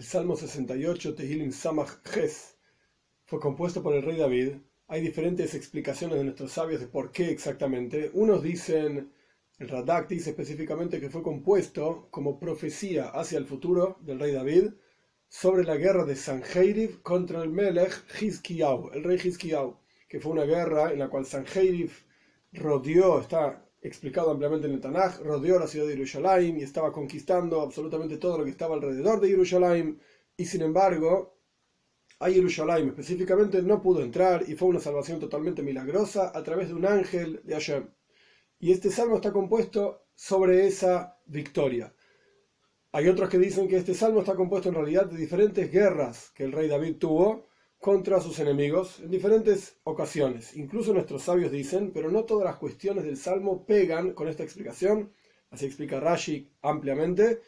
El Salmo 68, Tehilim Samach Ches, fue compuesto por el rey David. Hay diferentes explicaciones de nuestros sabios de por qué exactamente. Unos dicen, el Radak dice específicamente que fue compuesto como profecía hacia el futuro del rey David sobre la guerra de Sanjeiriv contra el Melech Hizkiyahu, el rey Hizkiyahu, que fue una guerra en la cual Sanjeiriv rodeó, está explicado ampliamente en el Tanaj, rodeó la ciudad de Jerusalén y estaba conquistando absolutamente todo lo que estaba alrededor de Jerusalén y sin embargo a Jerusalén específicamente no pudo entrar y fue una salvación totalmente milagrosa a través de un ángel de Hashem. Y este salmo está compuesto sobre esa victoria. Hay otros que dicen que este salmo está compuesto en realidad de diferentes guerras que el rey David tuvo contra sus enemigos en diferentes ocasiones. Incluso nuestros sabios dicen, pero no todas las cuestiones del Salmo pegan con esta explicación, así explica Rashi ampliamente.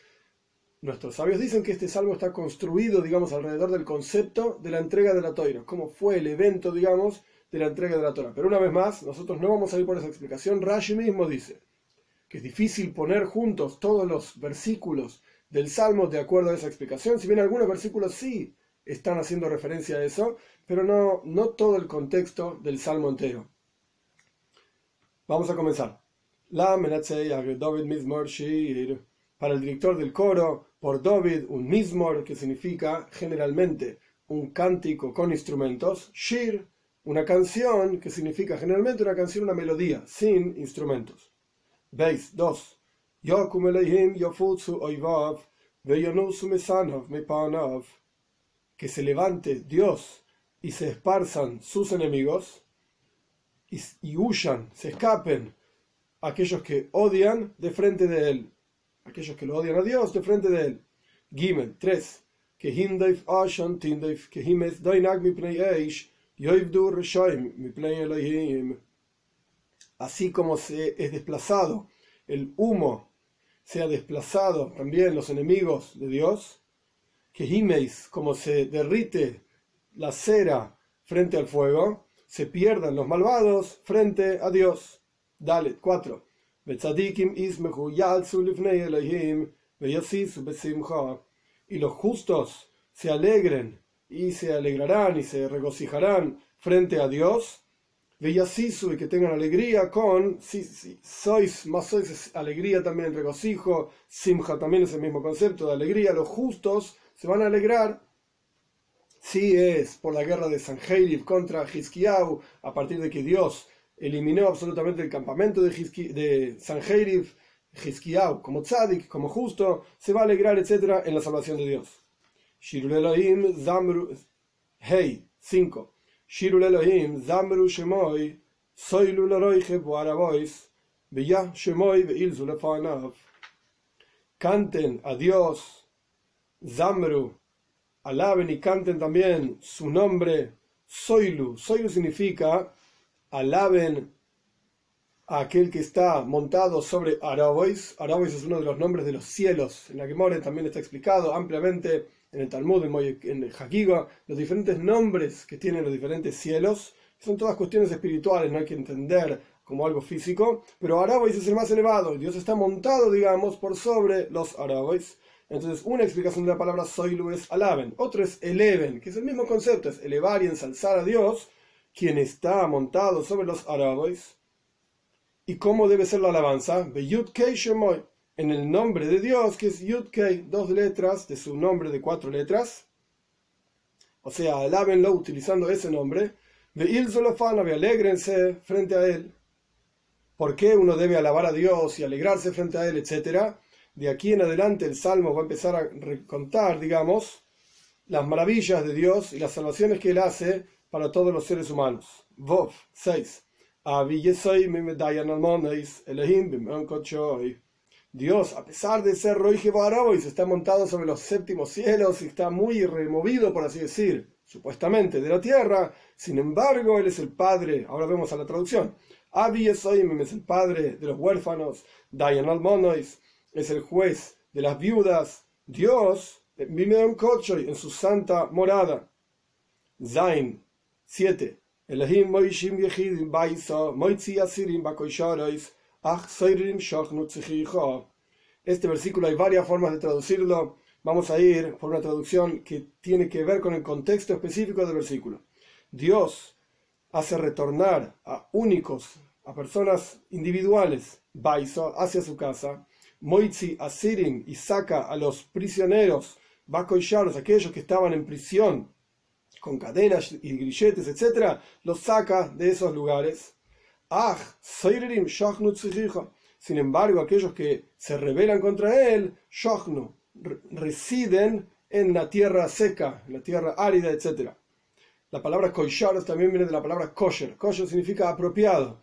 Nuestros sabios dicen que este salmo está construido, digamos, alrededor del concepto de la entrega de la Torah, cómo fue el evento, digamos, de la entrega de la Torah. Pero una vez más, nosotros no vamos a ir por esa explicación. Rashi mismo dice que es difícil poner juntos todos los versículos del salmo de acuerdo a esa explicación, si bien algunos versículos sí están haciendo referencia a eso, pero no, no todo el contexto del salmo entero. Vamos a comenzar. La David Mizmor. Para el director del coro, por David, un Mizmor, que significa generalmente un cántico con instrumentos. Shir, una canción, que significa generalmente una canción, una melodía, sin instrumentos. Veis, dos. Yokum Elohim Yofutsu Oivav, Veyonusu Mesanov Mepanav que se levante Dios y se esparzan sus enemigos y, huyan, se escapen aquellos que odian de frente de él, aquellos que lo odian a Dios de frente de él. Gimel 3. Que hindaif ashan tindaif que himes dainag mi pnei eish yoivdu reshoim mi pnei Elohim. Así como se es desplazado el humo, sea desplazado también los enemigos de Dios, que himeis, como se derrite la cera frente al fuego, se pierdan los malvados frente a Dios. Dale, 4. Y los justos se alegren y se alegrarán y se regocijarán frente a Dios. y que tengan alegría con, si, sois, más sois alegría también, regocijo, simja también es el mismo concepto de alegría, los justos se van a alegrar si es por la guerra de Sanjeiriv contra Hizkiyahu, a partir de que Dios eliminó absolutamente el campamento de, de Sanjeiriv, Hizkiyahu como tzadik, como justo, se va a alegrar, etc., en la salvación de Dios. Shirul Elohim Zamru, Hey, 5. Shirul Elohim Zamru Shemoy, Soilu Loroiche Boarabois, Beya Shemoy Beilzu Lefanav. Canten a Dios Zamru, alaben y canten también su nombre, Soilu. Soilu significa alaben a aquel que está montado sobre Arabois. Arabois es uno de los nombres de los cielos. En la Gemore también está explicado ampliamente en el Talmud, en el Hakiga, los diferentes nombres que tienen los diferentes cielos. Son todas cuestiones espirituales, no hay que entender como algo físico, pero Arabois es el más elevado. Dios está montado, digamos, por sobre los Arabois. Entonces, una explicación de la palabra soilu es alaben, otro es eleven, que es el mismo concepto, es elevar y ensalzar a Dios, quien está montado sobre los árabes. ¿Y cómo debe ser la alabanza? En el nombre de Dios, que es Yud dos letras de su nombre de cuatro letras. O sea, alábenlo utilizando ese nombre. Il alegrense frente a él. ¿Por qué uno debe alabar a Dios y alegrarse frente a él, etcétera? De aquí en adelante el Salmo va a empezar a contar, digamos, las maravillas de Dios y las salvaciones que Él hace para todos los seres humanos. Vov 6. Dios, a pesar de ser Roy se está montado sobre los séptimos cielos y está muy removido, por así decir, supuestamente, de la tierra. Sin embargo, Él es el Padre. Ahora vemos a la traducción. Abi es el Padre de los huérfanos. Dayan Almonois es el juez de las viudas, Dios, en su santa morada. Zain 7. Este versículo hay varias formas de traducirlo. Vamos a ir por una traducción que tiene que ver con el contexto específico del versículo. Dios hace retornar a únicos, a personas individuales, Baiso, hacia su casa, Moitzi Asirim y saca a los prisioneros, Bakoisharos, aquellos que estaban en prisión con cadenas y grilletes, etc., los saca de esos lugares. Ah, Sin embargo, aquellos que se rebelan contra él, Shochnu, residen en la tierra seca, en la tierra árida, etc. La palabra koisharos también viene de la palabra kosher. Kosher significa apropiado.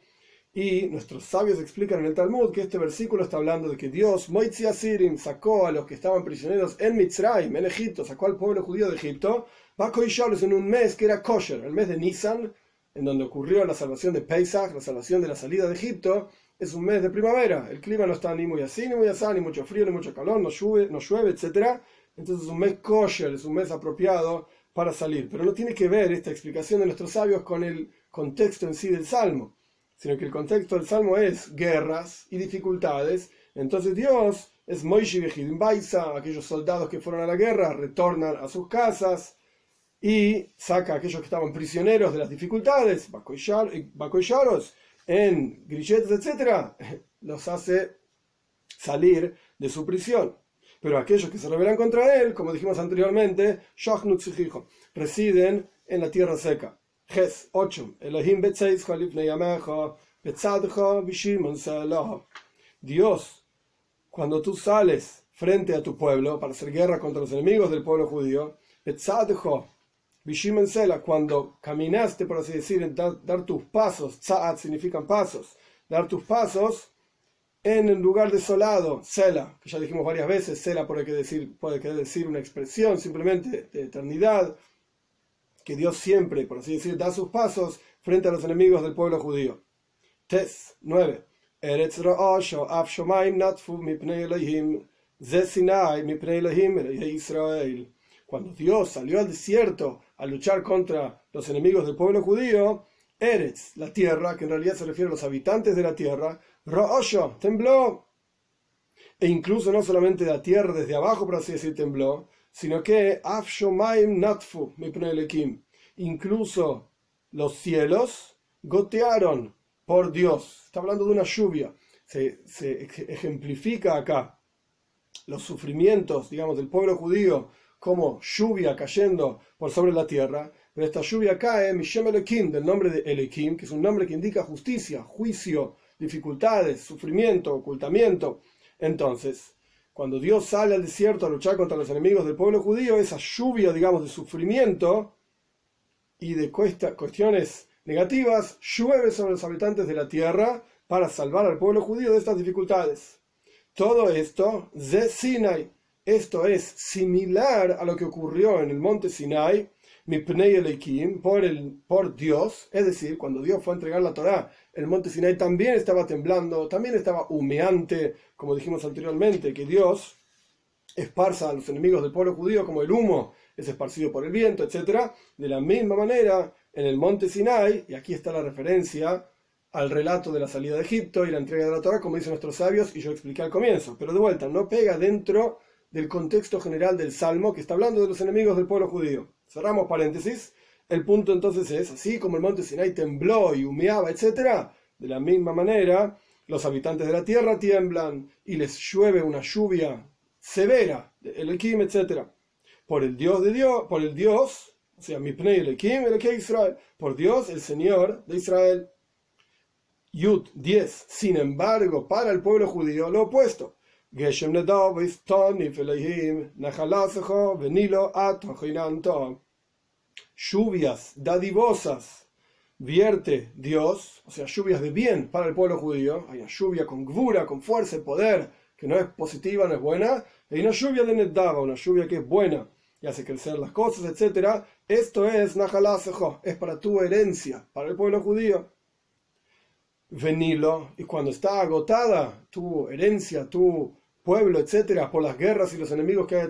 Y nuestros sabios explican en el Talmud que este versículo está hablando de que Dios, Moitzi Asirim, sacó a los que estaban prisioneros en Mitzrayim, en Egipto, sacó al pueblo judío de Egipto, a koisharos en un mes que era kosher, el mes de Nisan, en donde ocurrió la salvación de Pesach, la salvación de la salida de Egipto, es un mes de primavera, el clima no está ni muy así, ni muy así, ni mucho frío, ni mucho calor, no llueve, no llueve, etc. Entonces es un mes kosher, es un mes apropiado para salir. Pero no tiene que ver esta explicación de nuestros sabios con el contexto en sí del Salmo, sino que el contexto del Salmo es guerras y dificultades. Entonces Dios es Moishi Bejidim Baisa, aquellos soldados que fueron a la guerra retornan a sus casas y saca a aquellos que estaban prisioneros de las dificultades, Bakoisharos, en grilletes, etc., los hace salir de su prisión. Pero aquellos que se rebelan contra él, como dijimos anteriormente, residen en la tierra seca. Ges 8. Dios, cuando tú sales frente a tu pueblo para hacer guerra contra los enemigos del pueblo judío, Sela, cuando caminaste, por así decir, dar, tus pasos, Tza'at significan pasos, dar tus pasos en el lugar desolado, Sela, que ya dijimos varias veces, Sela puede, decir, puede querer decir una expresión simplemente de eternidad, que Dios siempre, por así decir, da sus pasos frente a los enemigos del pueblo judío. Tes 9. Eretz natfu Israel. Cuando Dios salió al desierto a luchar contra los enemigos del pueblo judío, Eretz, la tierra, que en realidad se refiere a los habitantes de la tierra, Ro'osho, tembló. E incluso no solamente la tierra desde abajo, por así decir, tembló, sino que Afshomaim Natfu, incluso los cielos gotearon por Dios. Está hablando de una lluvia. Se, se ejemplifica acá los sufrimientos, digamos, del pueblo judío como lluvia cayendo por sobre la tierra, pero esta lluvia cae, Mishem Elohim, del nombre de Elohim, que es un nombre que indica justicia, juicio, dificultades, sufrimiento, ocultamiento. Entonces, cuando Dios sale al desierto a luchar contra los enemigos del pueblo judío, esa lluvia, digamos, de sufrimiento y de cuestiones negativas, llueve sobre los habitantes de la tierra para salvar al pueblo judío de estas dificultades. Todo esto, de Sinai, esto es similar a lo que ocurrió en el monte Sinai, por, el, por Dios, es decir, cuando Dios fue a entregar la Torá, el monte Sinai también estaba temblando, también estaba humeante, como dijimos anteriormente, que Dios esparza a los enemigos del pueblo judío como el humo es esparcido por el viento, etc. De la misma manera, en el monte Sinai, y aquí está la referencia al relato de la salida de Egipto y la entrega de la Torá, como dicen nuestros sabios, y yo expliqué al comienzo, pero de vuelta, no pega dentro del contexto general del Salmo que está hablando de los enemigos del pueblo judío. Cerramos paréntesis. El punto entonces es, así como el monte Sinai tembló y humeaba, etc., de la misma manera, los habitantes de la tierra tiemblan y les llueve una lluvia severa, el etc., por el Dios de Dios, por el Dios, o sea, mi el Ekim, el Israel, por Dios, el Señor de Israel. Yud 10. Sin embargo, para el pueblo judío, lo opuesto Lluvias dadivosas vierte Dios, o sea, lluvias de bien para el pueblo judío. Hay una lluvia con gvura, con fuerza y poder, que no es positiva, no es buena. Hay una lluvia de Nedava, una lluvia que es buena y hace crecer las cosas, etc. Esto es Nahalasejo, es para tu herencia, para el pueblo judío. Venilo, y cuando está agotada tu herencia, tu pueblo, etcétera, por las guerras y los enemigos que hay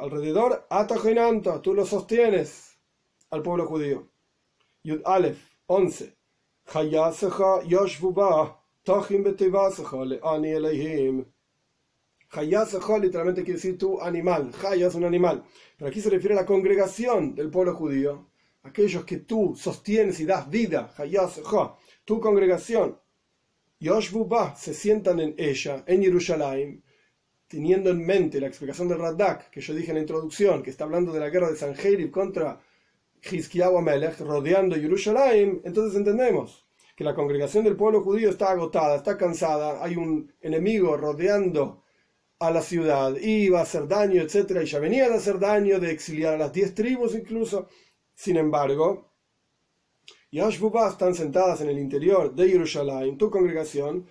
alrededor, Atajenanta, tú lo sostienes al pueblo judío. Yud Aleph 11. Hayasejó literalmente quiere decir tu animal. Haya es un animal. Pero aquí se refiere a la congregación del pueblo judío. Aquellos que tú sostienes y das vida. Hayasejó. Tu congregación. Yoshbuba se sientan en ella, en Jerusalén, teniendo en mente la explicación del Radak que yo dije en la introducción, que está hablando de la guerra de Sanjerib contra Hizkiyahu Amelech, rodeando Jerusalén, entonces entendemos que la congregación del pueblo judío está agotada, está cansada, hay un enemigo rodeando a la ciudad, iba a hacer daño, etc. Y ya venía a hacer daño, de exiliar a las diez tribus incluso. Sin embargo, Yashbubá están sentadas en el interior de Jerusalén, tu congregación,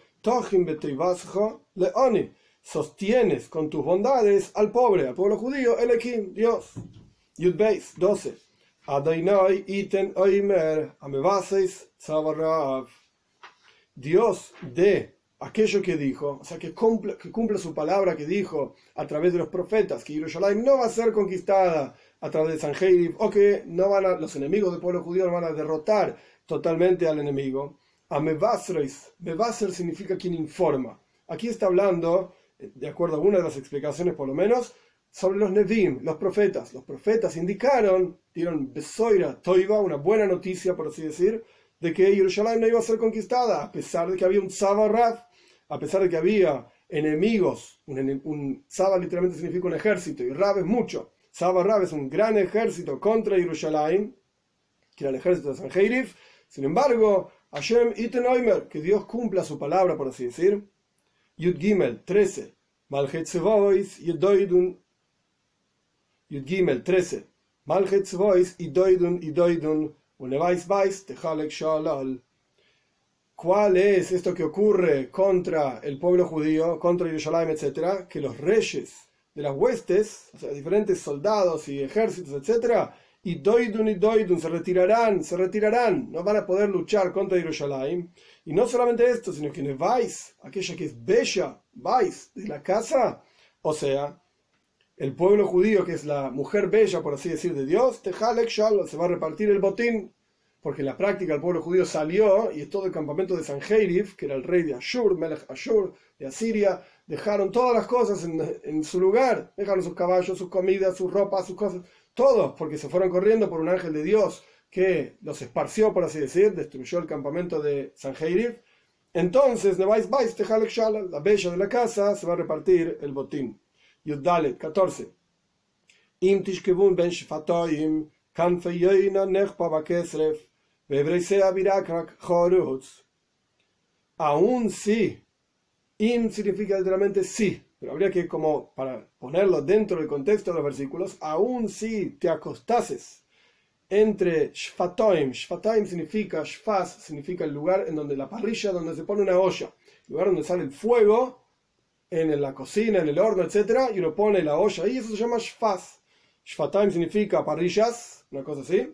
leoni, sostienes con tus bondades al pobre, al pueblo judío, el Ekim, Dios. Yudbeis, 12. Iten oimer amevaseis Dios de aquello que dijo, o sea, que cumple, que cumple su palabra que dijo a través de los profetas, que Jerusalén no va a ser conquistada a través de Sanjeirib, o que no van a, los enemigos del pueblo judío no van a derrotar totalmente al enemigo. A Mevasreis, significa quien informa. Aquí está hablando, de acuerdo a una de las explicaciones por lo menos, sobre los Nevim, los profetas. Los profetas indicaron, dieron Besoira Toiva, una buena noticia, por así decir, de que Jerusalén no iba a ser conquistada, a pesar de que había un Raf, a pesar de que había enemigos. Un, un literalmente significa un ejército, y Rab es mucho. Rab es un gran ejército contra Jerusalén, que era el ejército de San Sin embargo, Hashem Iten que Dios cumpla su palabra, por así decir. Yud Gimel 13. Malchetzevois Yedoidun. Yud Gimel 13. Malchetzevois Idoidun Idoidun. Unevais Vais Tejalek Shalal. ¿Cuál es esto que ocurre contra el pueblo judío, contra Jerusalén, etcétera? Que los reyes de las huestes, o sea, diferentes soldados y ejércitos, etc., y doidun y doidun se retirarán, se retirarán, no van a poder luchar contra Jerusalén. Y no solamente esto, sino que vais, aquella que es bella, vais de la casa, o sea, el pueblo judío, que es la mujer bella, por así decir, de Dios, se va a repartir el botín, porque en la práctica el pueblo judío salió y todo el campamento de Sanjeirif, que era el rey de Ashur, Melech Ashur, de Asiria, dejaron todas las cosas en, su lugar, dejaron sus caballos, sus comidas, sus ropas, sus cosas, todo, porque se fueron corriendo por un ángel de Dios que los esparció, por así decir, destruyó el campamento de Sanjeirif. Entonces, la bella de la casa, se va a repartir el botín. Yudalet 14. Im tishkevun ben shfatoim, kan feyoina nechpa bakesref, vebreisea virakrak chorutz. Aún si Im significa literalmente sí, pero habría que como para ponerlo dentro del contexto de los versículos, aún si te acostases entre Shfatoim, Shfatoim significa, Shfaz significa el lugar en donde la parrilla, donde se pone una olla, el lugar donde sale el fuego, en la cocina, en el horno, etc. Y uno pone la olla ahí, eso se llama Shfaz. Shfataim significa parrillas, una cosa así.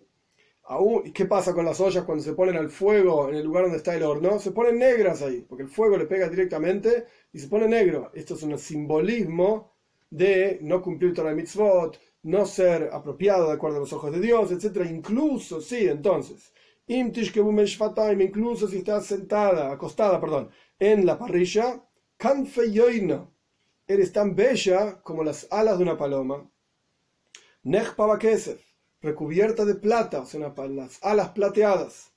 ¿Y qué pasa con las ollas cuando se ponen al fuego en el lugar donde está el horno? Se ponen negras ahí, porque el fuego le pega directamente y se pone negro. Esto es un simbolismo de no cumplir Torah mitzvot, no ser apropiado de acuerdo a los ojos de Dios, etc. Incluso, sí, entonces, incluso si estás sentada, acostada, perdón, en la parrilla, eres tan bella como las alas de una paloma. Nech recubierta de plata, o sea, las alas plateadas.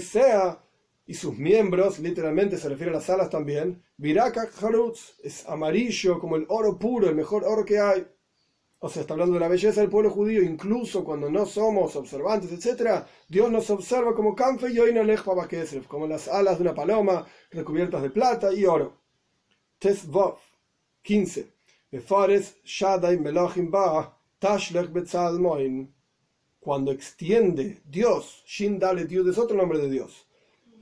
sea y sus miembros, literalmente se refiere a las alas también, Viraka Harutz es amarillo como el oro puro, el mejor oro que hay. O sea, está hablando de la belleza del pueblo judío, incluso cuando no somos observantes, etc. Dios nos observa como Kanfe y como las alas de una paloma recubiertas de plata y oro. Tesvov 15. Befares Shadai Melachim Ba cuando extiende Dios, Shin Dalet Dios es otro nombre de Dios,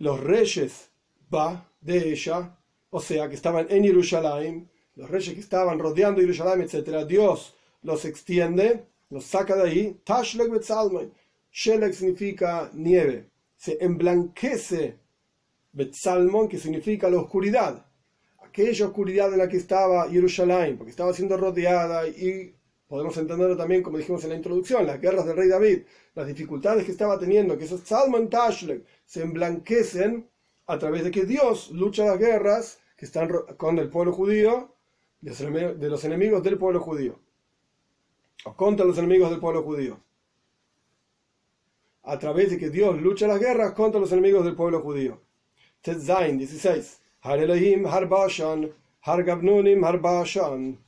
los reyes Ba de ella, o sea, que estaban en Jerusalén, los reyes que estaban rodeando Jerusalén, etc., Dios los extiende, los saca de ahí, Tashlek Betzalmoin, Shelek significa nieve, se emblanquece Betzalmon, que significa la oscuridad, aquella oscuridad en la que estaba Jerusalén, porque estaba siendo rodeada y podemos entenderlo también, como dijimos en la introducción, las guerras del rey David, las dificultades que estaba teniendo, que esos Salman Tashlek se emblanquecen a través de que Dios lucha las guerras que están con el pueblo judío de los enemigos del pueblo judío, contra los enemigos del pueblo judío, a través de que Dios lucha las guerras contra los enemigos del pueblo judío. Tetzain 16. Har Elohim Har Bashan, Har Gabnunim Har Bashan.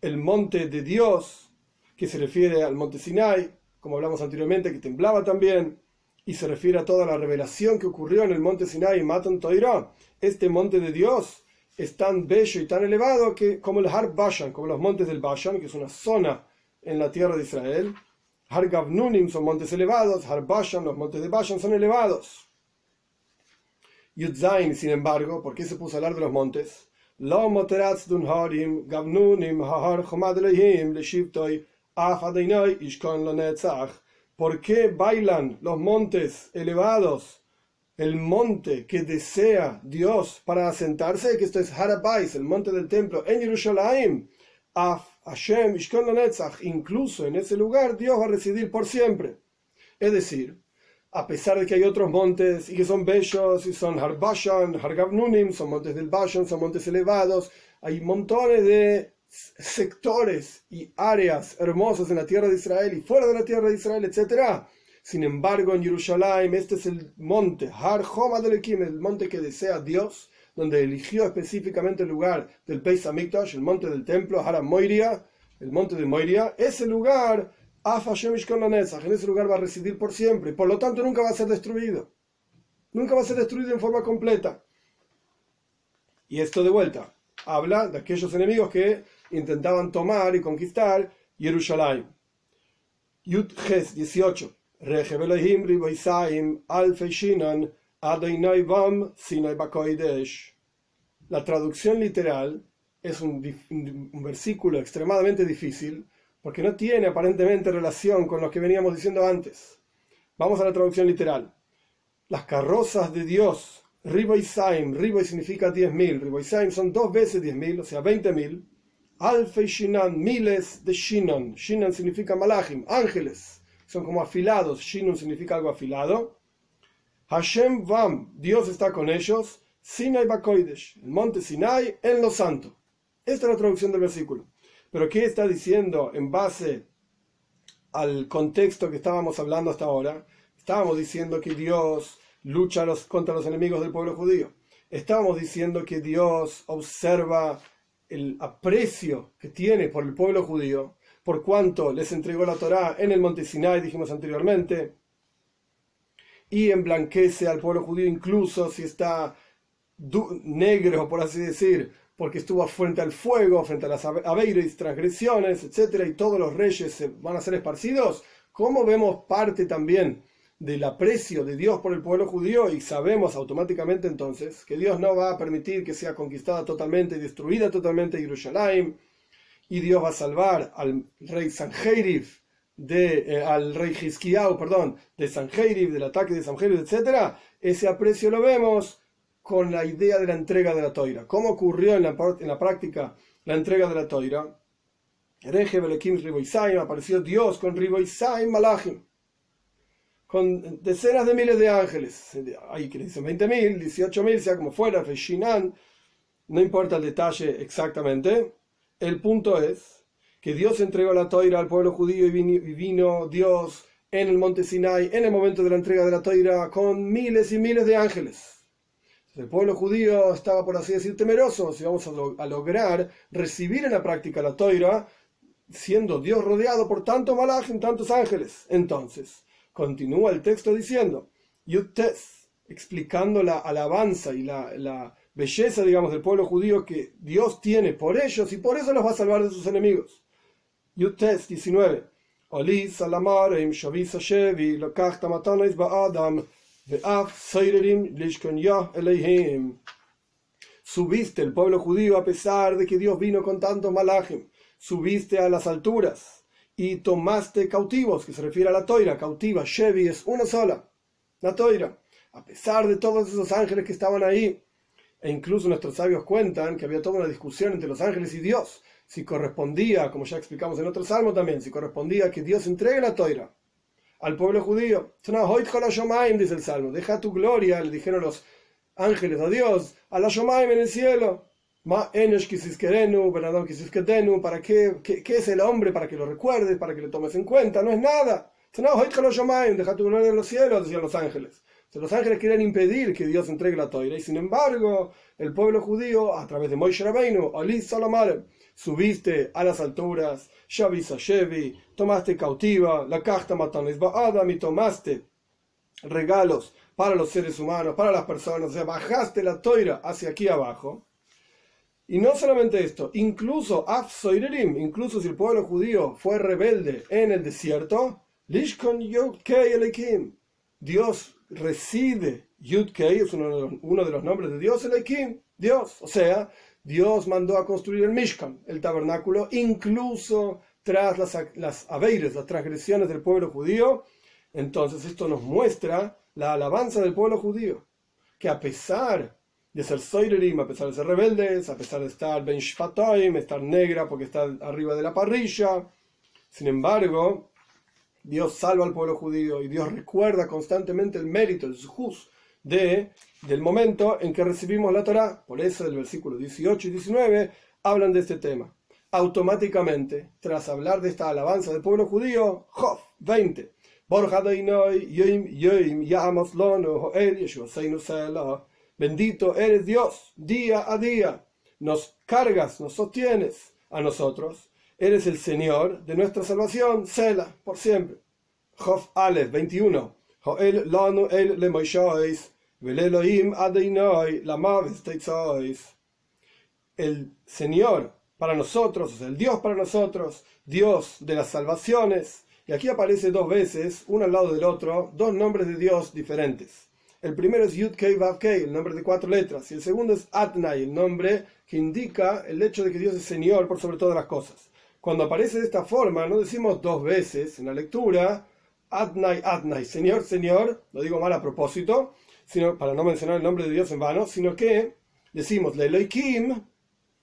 El monte de Dios, que se refiere al monte Sinai, como hablamos anteriormente, que temblaba también, y se refiere a toda la revelación que ocurrió en el monte Sinai, Matan Toira. Este monte de Dios es tan bello y tan elevado que como el Har Bashan, como los montes del Bashan, que es una zona en la tierra de Israel, Har Gavnunim son montes elevados, Har Bashan, los montes de Bashan son elevados. Yudzain, sin embargo, ¿por qué se puso a hablar de los montes? ¿Por qué bailan los montes elevados? El monte que desea Dios para asentarse, que esto es Harabais, el monte del templo en Jerusalén. Af Hashem Ishkon incluso en ese lugar Dios va a residir por siempre. Es decir, a pesar de que hay otros montes y que son bellos y son Harbashan, Hargavnunim, son montes del Bashan, son montes elevados, hay montones de sectores y áreas hermosas en la tierra de Israel y fuera de la tierra de Israel, etc. Sin embargo, en Jerusalén, este es el monte, Har Homa el monte que desea Dios, donde eligió específicamente el lugar del Beis Hamikdash, el monte del templo, Haram Moiria, el monte de Moiria, ese lugar, en ese lugar va a residir por siempre, y por lo tanto nunca va a ser destruido. Nunca va a ser destruido en forma completa. Y esto de vuelta, habla de aquellos enemigos que intentaban tomar y conquistar Jerusalén. Yud Ges 18. La traducción literal es un, versículo extremadamente difícil porque no tiene aparentemente relación con lo que veníamos diciendo antes. Vamos a la traducción literal. Las carrozas de Dios, Riboisaim, Riboy significa 10.000, Riboisaim son dos veces 10.000, o sea, 20.000. Alfe Shinan, miles de Shinan. Shinan significa malachim, ángeles. Son como afilados. Shinan significa algo afilado. Hashem Vam, Dios está con ellos, Sinai Bakoidesh, el monte Sinai en lo santo. Esta es la traducción del versículo. Pero ¿qué está diciendo en base al contexto que estábamos hablando hasta ahora? Estábamos diciendo que Dios lucha contra los enemigos del pueblo judío. Estábamos diciendo que Dios observa el aprecio que tiene por el pueblo judío, por cuanto les entregó la Torá en el monte Sinai, dijimos anteriormente, y emblanquece al pueblo judío incluso si está negro, por así decir, porque estuvo frente al fuego, frente a las aveiras, transgresiones, etc., y todos los reyes van a ser esparcidos, ¿cómo vemos parte también del aprecio de Dios por el pueblo judío y sabemos automáticamente entonces que Dios no va a permitir que sea conquistada totalmente y destruida totalmente Jerusalén, y Dios va a salvar al rey Sanjerib de, eh, al rey Hizkiyahu, perdón, de Sanjerib, del ataque de Sanjerib, etc., ese aprecio lo vemos con la idea de la entrega de la toira. ¿Cómo ocurrió en la, en la práctica la entrega de la toira? apareció Dios con Riboisaim Malachim, con decenas de miles de ángeles. Hay que dicen 20.000, 18.000, sea como fuera, Feshinan, no importa el detalle exactamente. El punto es que Dios entregó la toira al pueblo judío y vino, Dios en el monte Sinai, en el momento de la entrega de la toira, con miles y miles de ángeles. El pueblo judío estaba, por así decir, temeroso si vamos a, lograr recibir en la práctica la toira, siendo Dios rodeado por tanto en tantos ángeles. Entonces, continúa el texto diciendo, Yutes, explicando la alabanza y la, la belleza, digamos, del pueblo judío que Dios tiene por ellos y por eso los va a salvar de sus enemigos. Yutes 19. Oli salamarim shavisa shevi ba'adam ve'af seirerim eleihim. Subiste el pueblo judío a pesar de que Dios vino con tantos malajim. Subiste a las alturas y tomaste cautivos, que se refiere a la toira. Cautiva, Shevi es una sola, la toira. A pesar de todos esos ángeles que estaban ahí, e incluso nuestros sabios cuentan que había toda una discusión entre los ángeles y Dios si correspondía, como ya explicamos en otro salmo también, si correspondía que Dios entregue la toira al pueblo judío. Dice el salmo, deja tu gloria, le dijeron los ángeles a Dios, a la Shomaim en el cielo. Ma ¿para qué, qué, es el hombre? Para que lo recuerdes, para que lo tomes en cuenta, no es nada. Deja tu gloria en los cielos, decían los ángeles. los ángeles querían impedir que Dios entregue la toira, y sin embargo, el pueblo judío, a través de Moishe Rabbeinu, Ali Salamar, subiste a las alturas, Shavisa Shevi, tomaste cautiva, la casta matones Adam y tomaste regalos para los seres humanos, para las personas, o sea, bajaste la toira hacia aquí abajo. Y no solamente esto, incluso Afsoirerim, incluso si el pueblo judío fue rebelde en el desierto, Lishkon Yudkei Elikim, Dios reside, Yudkei es uno de, los, uno de los nombres de Dios, Elikim, Dios, o sea, Dios mandó a construir el Mishkan, el tabernáculo, incluso tras las, las aveires, las transgresiones del pueblo judío. Entonces esto nos muestra la alabanza del pueblo judío, que a pesar de ser soirerim, a pesar de ser rebeldes, a pesar de estar ben shfatoim, estar negra porque está arriba de la parrilla, sin embargo, Dios salva al pueblo judío y Dios recuerda constantemente el mérito, el juz de, del momento en que recibimos la Torah. Por eso el versículo 18 y 19 hablan de este tema. Automáticamente, tras hablar de esta alabanza del pueblo judío, Job 20. Bendito eres Dios, día a día. Nos cargas, nos sostienes a nosotros. Eres el Señor de nuestra salvación, Sela, por siempre. Job Aleph 21. El Señor para nosotros, o el Dios para nosotros, Dios de las salvaciones. Y aquí aparece dos veces, uno al lado del otro, dos nombres de Dios diferentes. El primero es Yud Kei Vav Kei, el nombre de cuatro letras, y el segundo es Atnai, el nombre que indica el hecho de que Dios es Señor por sobre todas las cosas. Cuando aparece de esta forma, no decimos dos veces en la lectura, Adnai, Adnai, Señor, Señor, lo digo mal a propósito, sino para no mencionar el nombre de Dios en vano, sino que decimos Leloikim,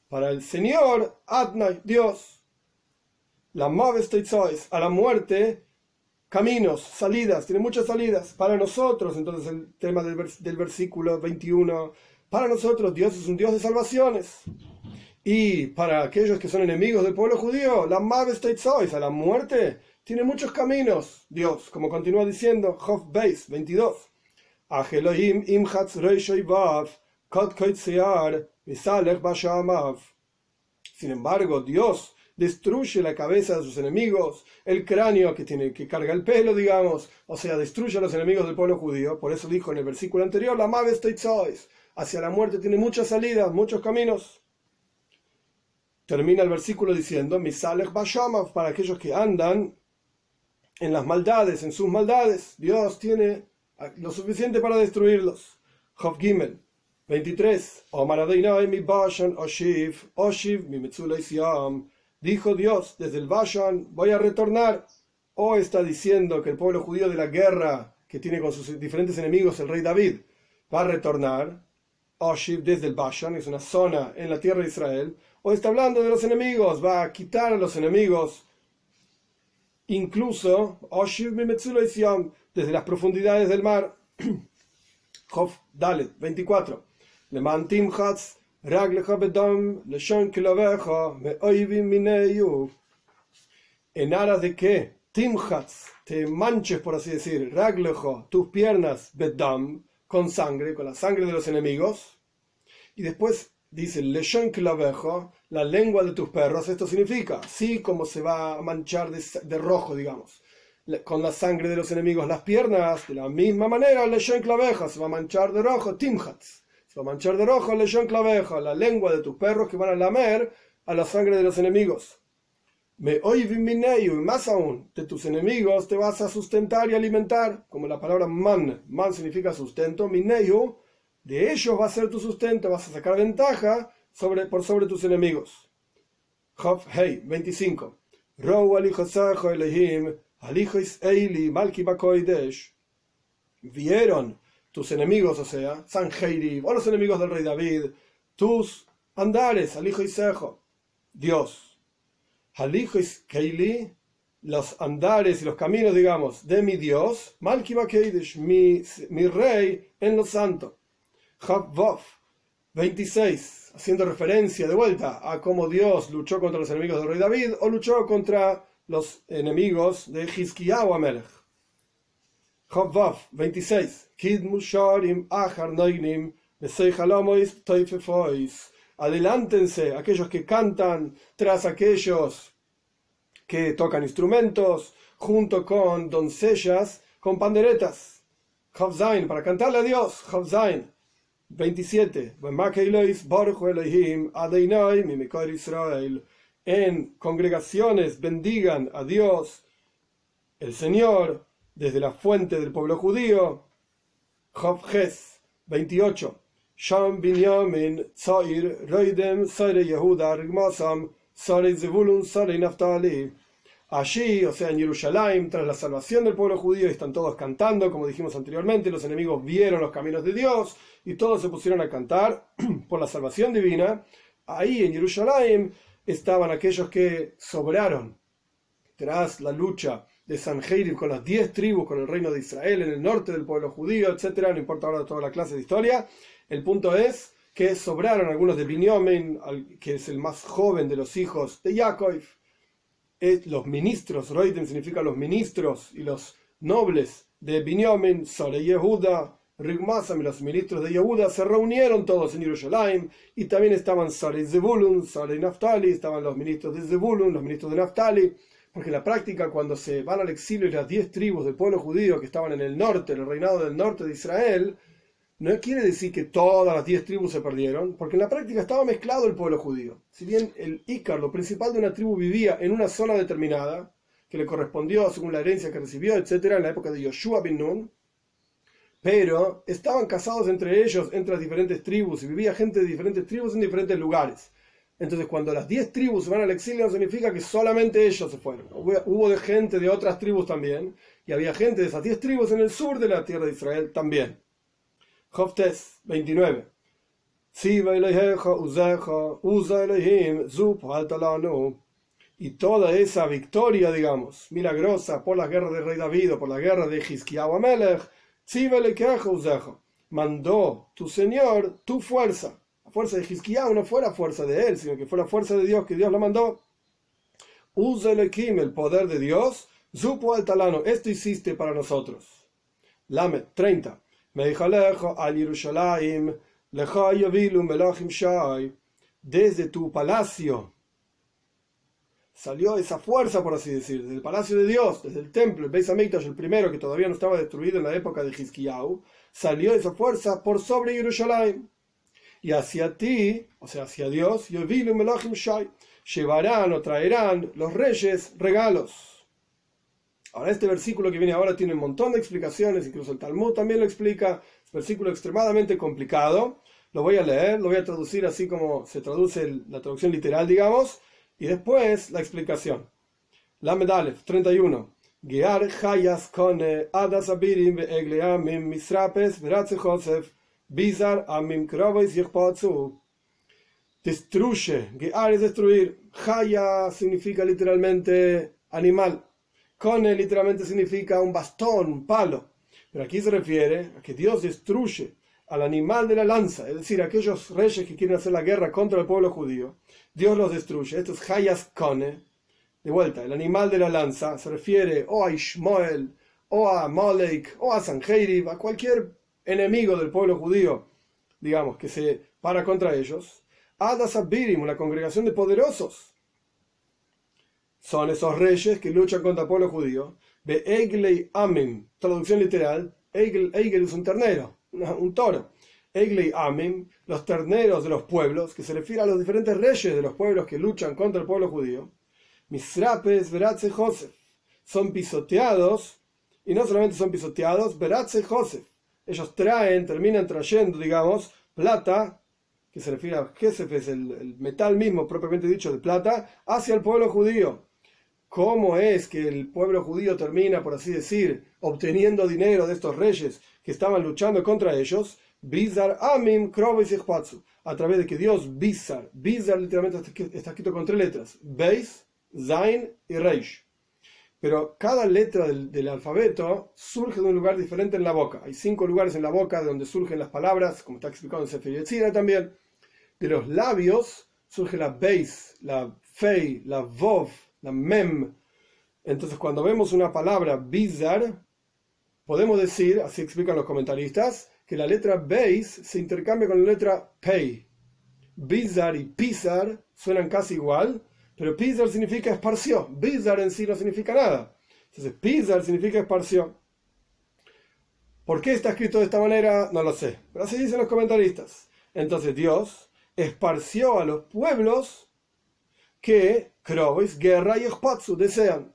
para el Señor, Adnai, Dios. La a la muerte, caminos, salidas, tiene muchas salidas. Para nosotros, entonces el tema del, del versículo 21, para nosotros Dios es un Dios de salvaciones. Y para aquellos que son enemigos del pueblo judío, la a la muerte, tiene muchos caminos. Dios, como continúa diciendo, Job Beis 22. Sin embargo, Dios destruye la cabeza de sus enemigos, el cráneo que tiene que carga el pelo, digamos, o sea, destruye a los enemigos del pueblo judío. Por eso dijo en el versículo anterior, la hacia la muerte tiene muchas salidas, muchos caminos. Termina el versículo diciendo, Misalech Bashamav, para aquellos que andan en las maldades, en sus maldades. Dios tiene lo suficiente para destruirlos. Job Gimel 23. Dijo Dios, desde el Bashan voy a retornar. O está diciendo que el pueblo judío de la guerra que tiene con sus diferentes enemigos el rey David va a retornar. Oshiv desde el Bashan, es una zona en la tierra de Israel. O está hablando de los enemigos, va a quitar a los enemigos. Incluso Oshiv desde las profundidades del mar. Job Dalet 24. En aras de que Timhatz te manches, por así decir, Raglejo, tus piernas, Bedam, con sangre, con la sangre de los enemigos. Y después dice Leshon la lengua de tus perros. Esto significa, así como se va a manchar de rojo, digamos con la sangre de los enemigos las piernas, de la misma manera Leshon Claveja se va a manchar de rojo, Timhats, se va a manchar de rojo Leshon Claveja, la lengua de tus perros que van a lamer a la sangre de los enemigos. Me y más aún, de tus enemigos te vas a sustentar y alimentar, como la palabra man, man significa sustento, mineyu, de ellos va a ser tu sustento, vas a sacar ventaja sobre, por sobre tus enemigos. Job Hey 25. Eili, Malki vieron tus enemigos, o sea, Sanheiri, o los enemigos del rey David, tus andares, Alijo Sejo, Dios. Alijo Keili, los andares y los caminos, digamos, de mi Dios, Malki mi, mi rey en lo santo. Vov 26. Dios, haciendo referencia de vuelta a cómo Dios luchó contra los enemigos del rey David o luchó contra los enemigos de Hizkiyahu Amelech. Job 26. Adelántense aquellos que cantan tras aquellos que tocan instrumentos junto con doncellas con panderetas. Para cantarle a Dios. Zain 27. En congregaciones bendigan a Dios, el Señor, desde la fuente del pueblo judío. Ches 28. Sham Binyamin, Tzair, Reidem, Sare Yehuda, Rigmasam, Sare Zevulun, Sare Naftali. Allí, o sea, en Jerusalén, tras la salvación del pueblo judío, están todos cantando, como dijimos anteriormente, los enemigos vieron los caminos de Dios y todos se pusieron a cantar por la salvación divina. Ahí en Jerusalén estaban aquellos que sobraron tras la lucha de Sanjeirib con las diez tribus, con el reino de Israel en el norte del pueblo judío, etc. No importa ahora toda la clase de historia. El punto es que sobraron algunos de Binyamin, que es el más joven de los hijos de Jacob los ministros, Reuten significa los ministros y los nobles de Binyamin, Sare Yehuda, Rigmasam y los ministros de Yehuda se reunieron todos en Jerusalén y también estaban Sare Zebulun, Sare Naftali, estaban los ministros de Zebulun, los ministros de Naftali, porque en la práctica cuando se van al exilio y las diez tribus del pueblo judío que estaban en el norte, en el reinado del norte de Israel, no quiere decir que todas las diez tribus se perdieron, porque en la práctica estaba mezclado el pueblo judío. Si bien el Ícar, lo principal de una tribu, vivía en una zona determinada, que le correspondió según la herencia que recibió, etcétera, en la época de Yoshua bin Nun, pero estaban casados entre ellos, entre las diferentes tribus, y vivía gente de diferentes tribus en diferentes lugares. Entonces, cuando las diez tribus van al exilio, no significa que solamente ellos se fueron. Hubo, de gente de otras tribus también, y había gente de esas diez tribus en el sur de la tierra de Israel también. Joftes 29. Y toda esa victoria, digamos, milagrosa por la guerra de rey David o por la guerra de Hizkiyahu Amelech, mandó tu Señor tu fuerza. La fuerza de Hizkiyahu no fue la fuerza de él, sino que fue la fuerza de Dios que Dios la mandó. Uzelekim, el poder de Dios, Zupo al talano, esto hiciste para nosotros. Lamed 30 desde tu palacio salió esa fuerza, por así decir, desde el palacio de Dios, desde el templo, el Beis el primero que todavía no estaba destruido en la época de Hizkiyahu, salió esa fuerza por sobre Jerusalén. Y hacia ti, o sea, hacia Dios, llevarán o traerán los reyes regalos. Ahora, este versículo que viene ahora tiene un montón de explicaciones, incluso el Talmud también lo explica, es un versículo extremadamente complicado. Lo voy a leer, lo voy a traducir así como se traduce la traducción literal, digamos, y después la explicación. La Medalef 31. Gear Hayas Kone Adas Abirim Egleamim Misrapes Veratze Josef Bizar Amim Krovois Yechpatsu. Destruye, Gear es destruir, Haya significa literalmente animal. Kone literalmente significa un bastón, un palo. Pero aquí se refiere a que Dios destruye al animal de la lanza, es decir, aquellos reyes que quieren hacer la guerra contra el pueblo judío. Dios los destruye. Esto es Hayas Kone. De vuelta, el animal de la lanza se refiere o a Ishmael, o a Molek, o a Sanjeirib, a cualquier enemigo del pueblo judío, digamos, que se para contra ellos. Adas Abirim, una congregación de poderosos son esos reyes que luchan contra el pueblo judío. Be Eglei Amim, traducción literal, Egel, es un ternero, un toro. Eglei Amim, los terneros de los pueblos, que se refiere a los diferentes reyes de los pueblos que luchan contra el pueblo judío. Misrapes, Beratze Joseph, son pisoteados, y no solamente son pisoteados, Beratze Joseph. Ellos traen, terminan trayendo, digamos, plata, que se refiere a Joseph, es el, el metal mismo propiamente dicho de plata, hacia el pueblo judío cómo es que el pueblo judío termina, por así decir, obteniendo dinero de estos reyes que estaban luchando contra ellos, Bizar Amim a través de que Dios Bizar, Bizar literalmente está escrito con tres letras, Beis, Zain y Reish. Pero cada letra del, alfabeto surge de un lugar diferente en la boca. Hay cinco lugares en la boca donde surgen las palabras, como está explicado en Sefer Yetzira también. de los labios surge la Beis, la Fei, la Vov, la Mem. Entonces, cuando vemos una palabra bizar, podemos decir, así explican los comentaristas, que la letra Beis se intercambia con la letra Pei. Bizar y Pizar suenan casi igual, pero Pizar significa esparció. Bizar en sí no significa nada. Entonces, Pizar significa esparció. ¿Por qué está escrito de esta manera? No lo sé. Pero así dicen los comentaristas. Entonces Dios esparció a los pueblos que Krovis, guerra y Espatsu desean.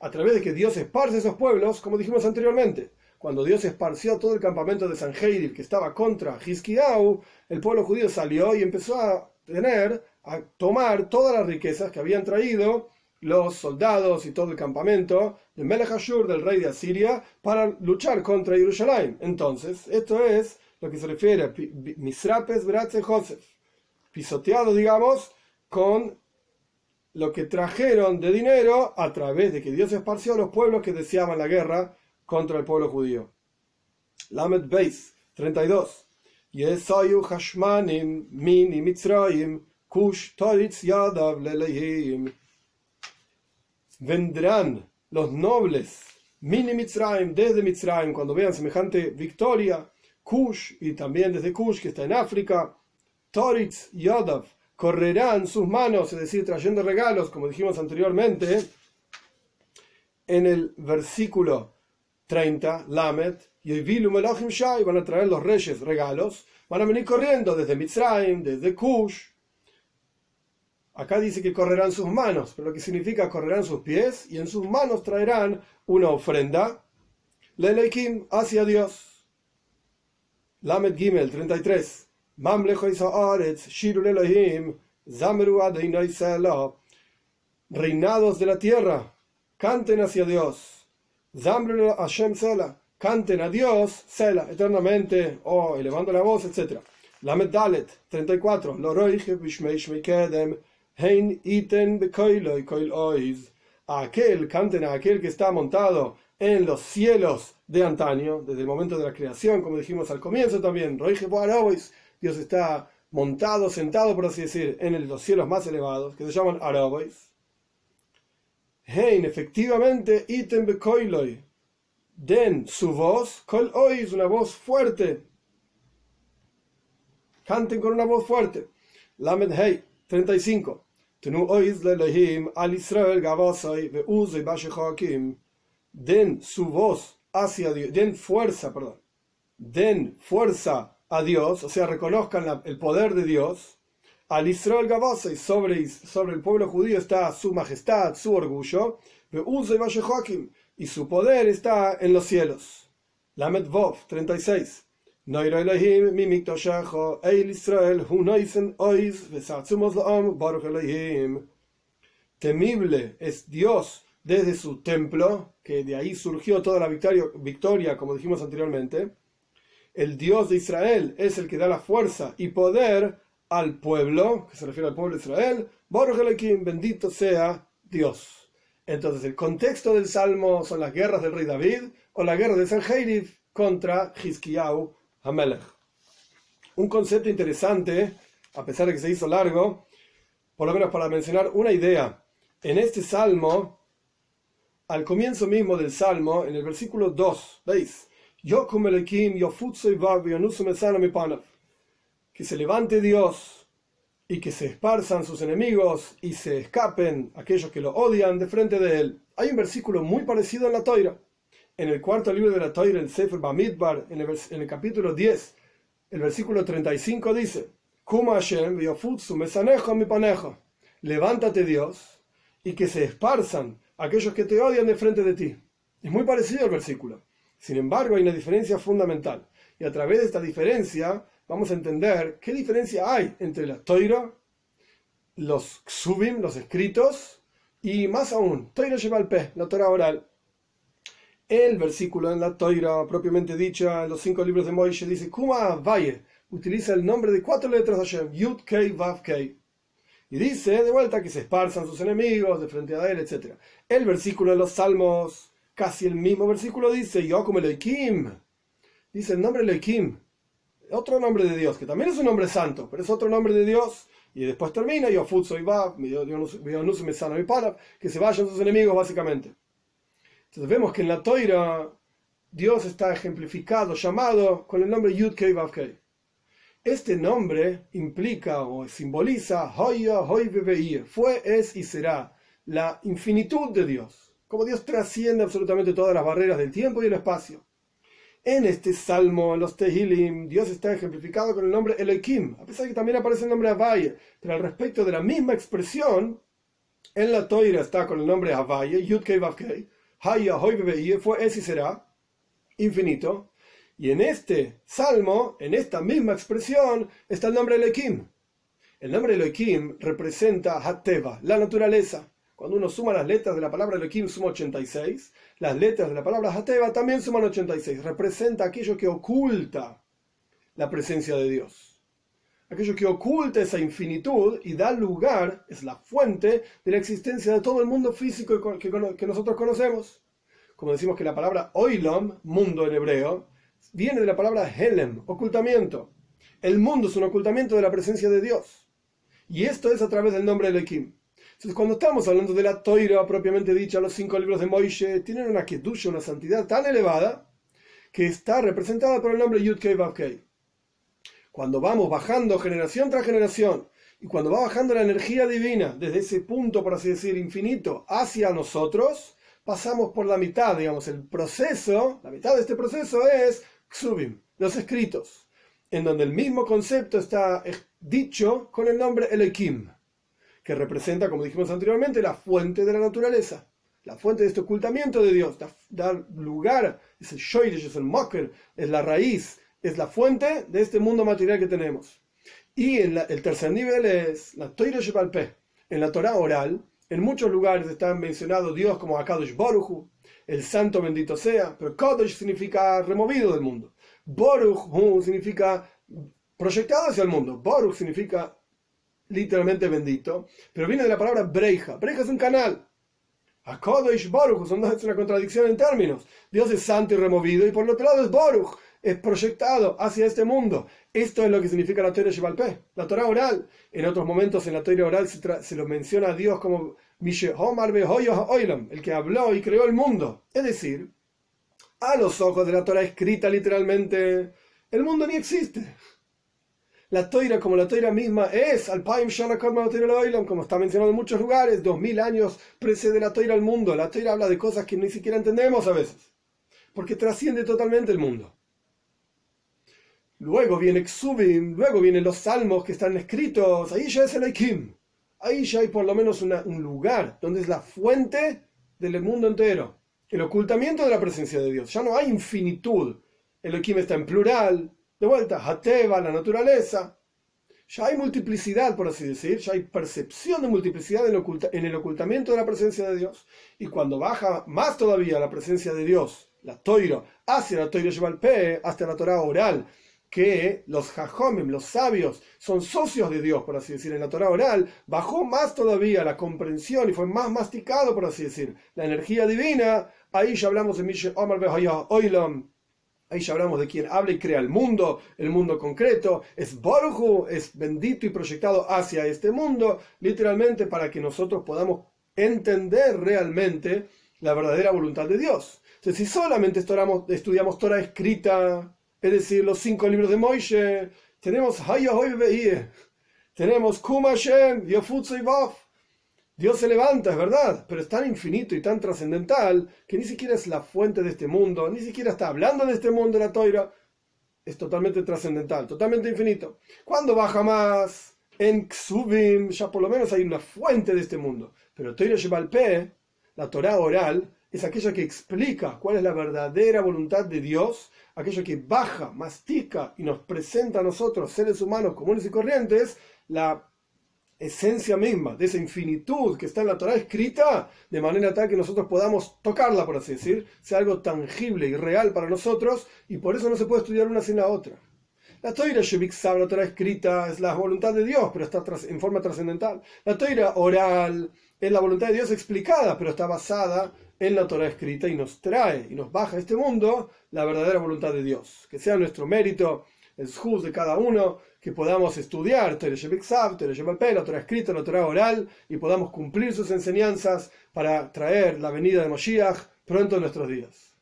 A través de que Dios esparce esos pueblos, como dijimos anteriormente. Cuando Dios esparció todo el campamento de San que estaba contra Hiskiau, el pueblo judío salió y empezó a tener, a tomar todas las riquezas que habían traído los soldados y todo el campamento de Melech Ashur, del rey de Asiria, para luchar contra Jerusalén. Entonces, esto es lo que se refiere a Misrapes, Bratze, Joseph, pisoteado, digamos, con lo que trajeron de dinero a través de que Dios esparció a los pueblos que deseaban la guerra contra el pueblo judío. Lamed Beis, 32. Yesayu Hashmanim, Mini Mitzrayim, Kush Toritz Yadav Lelehim vendrán los nobles, mini Mitzrayim, desde Mitzrayim, cuando vean semejante victoria, Kush y también desde Kush, que está en África, Toritz, Yodav, correrán sus manos, es decir, trayendo regalos, como dijimos anteriormente, en el versículo 30, Lamed, y Melachim Shai, van a traer los reyes regalos, van a venir corriendo desde Mitzrayim, desde Kush, Acá dice que correrán sus manos, pero lo que significa correrán sus pies y en sus manos traerán una ofrenda. Lelekim hacia Dios. Lamed Gimel 33. Reinados de la tierra, canten hacia Dios. Canten a Dios, Sela, eternamente, o elevando la voz, etc. Lamed Dalet 34. Hein iten aquel, canten a aquel que está montado en los cielos de antaño, desde el momento de la creación, como dijimos al comienzo también, Dios está montado, sentado, por así decir, en los cielos más elevados, que se llaman Arabois. Hein, efectivamente, iten bekoiloi, den su voz, kol ois, una voz fuerte. Canten con una voz fuerte. Lamed Hei, 35. Den su voz hacia Dios, den fuerza, perdón, den fuerza a Dios, o sea, reconozcan el poder de Dios. Al Israel Gabasai, sobre, sobre el pueblo judío está su majestad, su orgullo, y su poder está en los cielos. Lamed Vov 36. Temible es Dios desde su templo, que de ahí surgió toda la victoria, victoria, como dijimos anteriormente. El Dios de Israel es el que da la fuerza y poder al pueblo, que se refiere al pueblo de Israel. bendito sea Dios. Entonces, el contexto del salmo son las guerras del rey David o la guerra de San contra Hizkiyahu un concepto interesante, a pesar de que se hizo largo, por lo menos para mencionar una idea. En este salmo, al comienzo mismo del salmo, en el versículo 2, ¿veis? Que se levante Dios y que se esparzan sus enemigos y se escapen aquellos que lo odian de frente de él. Hay un versículo muy parecido en la Toira en el cuarto libro de la Torah, el Sefer Bamidbar, en el, en el capítulo 10, el versículo 35 dice, levántate Dios y que se esparzan aquellos que te odian de frente de ti. Es muy parecido el versículo. Sin embargo, hay una diferencia fundamental. Y a través de esta diferencia vamos a entender qué diferencia hay entre la Toira, los Ksubim, los escritos, y más aún, Toira lleva pe, la Torah oral el versículo en la Toira propiamente dicha, en los cinco libros de Moishe, dice Kuma Valle, utiliza el nombre de cuatro letras de Hashem, Yud Kei Vav Kei. Y dice de vuelta que se esparzan sus enemigos de frente a él, etc. El versículo de los Salmos, casi el mismo versículo, dice Yokum Elohim. Dice el nombre Elohim. Otro nombre de Dios, que también es un nombre santo, pero es otro nombre de Dios, y después termina, yo futso y va, que se vayan sus enemigos, básicamente. Entonces vemos que en la toira Dios está ejemplificado, llamado con el nombre Yud Kei Vav Este nombre implica o simboliza Hoya, Hoy fue, es y será la infinitud de Dios, como Dios trasciende absolutamente todas las barreras del tiempo y el espacio. En este salmo, en los Tehilim, Dios está ejemplificado con el nombre Elohim, a pesar de que también aparece el nombre Avaye, pero al respecto de la misma expresión, en la Toira está con el nombre Avaye, Yud Kei Vav Kei, Haya, Hoy fue, es y será, infinito, y en este salmo, en esta misma expresión, está el nombre Elohim. El nombre Elohim representa Hateva, la naturaleza. Cuando uno suma las letras de la palabra Elohim, suma 86. Las letras de la palabra Hateva también suman 86. Representa aquello que oculta la presencia de Dios. Aquello que oculta esa infinitud y da lugar, es la fuente de la existencia de todo el mundo físico que, nosotros conocemos. Como decimos que la palabra oilom, mundo en hebreo, viene de la palabra helem, ocultamiento. El mundo es un ocultamiento de la presencia de Dios. Y esto es a través del nombre Elohim. Entonces, cuando estamos hablando de la toira propiamente dicha, los cinco libros de Moishe tienen una quietud, una santidad tan elevada que está representada por el nombre Yud Kei Vav Cuando vamos bajando generación tras generación y cuando va bajando la energía divina desde ese punto, por así decir, infinito hacia nosotros, pasamos por la mitad, digamos, el proceso, la mitad de este proceso es Ksubim, los escritos, en donde el mismo concepto está dicho con el nombre Elohim que representa, como dijimos anteriormente, la fuente de la naturaleza, la fuente de este ocultamiento de Dios, dar lugar, es el shoirish, es el mocker, es la raíz, es la fuente de este mundo material que tenemos. Y el tercer nivel es la Toira Shepalpe. En la Torah oral, en muchos lugares está mencionado Dios como Akadosh Boruchu, el santo bendito sea, pero Kadosh significa removido del mundo. Boruch significa proyectado hacia el mundo. Boruch significa literalmente bendito, pero viene de la palabra breja. Breja es un canal. Akodosh Boruch, es una contradicción en términos. Dios es santo y removido, y por el otro lado es Boruch, es proyectado hacia este mundo. Esto es lo que significa la Torah Shebalpeh, la Torah oral. En otros momentos en la Torah oral se, lo menciona a Dios como el que habló y creó el mundo. Es decir, a los ojos de la Torah escrita literalmente, el mundo ni existe la toira como la toira misma es al Paim como está mencionado en muchos lugares, dos mil años precede la toira al mundo. La toira habla de cosas que ni siquiera entendemos a veces, porque trasciende totalmente el mundo. Luego viene Xubim, luego vienen los salmos que están escritos, ahí ya es el Aikim. Ahí ya hay por lo menos un lugar donde es la fuente del mundo entero, el ocultamiento de la presencia de Dios. Ya no hay infinitud. El Aikim está en plural, de vuelta, Hateva, la naturaleza. Ya hay multiplicidad, por así decir, ya hay percepción de multiplicidad en, el ocultamiento de la presencia de Dios. Y cuando baja más todavía la presencia de Dios, la toiro, hacia la toiro P, hasta la Torah oral, que los jajomim, los sabios, son socios de Dios, por así decir, en la Torah oral, bajó más todavía la comprensión y fue más masticado, por así decir, la energía divina. Ahí ya hablamos de Mishe Omar Oilam, Ahí ya hablamos de quien habla y crea el mundo, el mundo concreto. Es Borju, es bendito y proyectado hacia este mundo, literalmente para que nosotros podamos entender realmente la verdadera voluntad de Dios. Entonces, si solamente estudiamos, estudiamos Torah escrita, es decir, los cinco libros de Moishe, tenemos tenemos Kumashem, Yofutsu y Dios se levanta, es verdad, pero es tan infinito y tan trascendental que ni siquiera es la fuente de este mundo, ni siquiera está hablando de este mundo la toira. Es totalmente trascendental, totalmente infinito. Cuando baja más en Ksubim, ya por lo menos hay una fuente de este mundo. Pero Toira Shebalpe, la Torah oral, es aquella que explica cuál es la verdadera voluntad de Dios, aquello que baja, mastica y nos presenta a nosotros, seres humanos comunes y corrientes, la esencia misma de esa infinitud que está en la Torah escrita, de manera tal que nosotros podamos tocarla, por así decir, sea algo tangible y real para nosotros, y por eso no se puede estudiar una sin la otra. La Toira la Torah escrita, es la voluntad de Dios, pero está en forma trascendental. La Toira oral es la voluntad de Dios explicada, pero está basada en la Torah escrita y nos trae y nos baja a este mundo la verdadera voluntad de Dios. Que sea nuestro mérito el Zhuz de cada uno, que podamos estudiar Tereshebiksav, Tereshebapel, la Torah escrita, la Torah oral, y podamos cumplir sus enseñanzas para traer la venida de Moshiach pronto en nuestros días.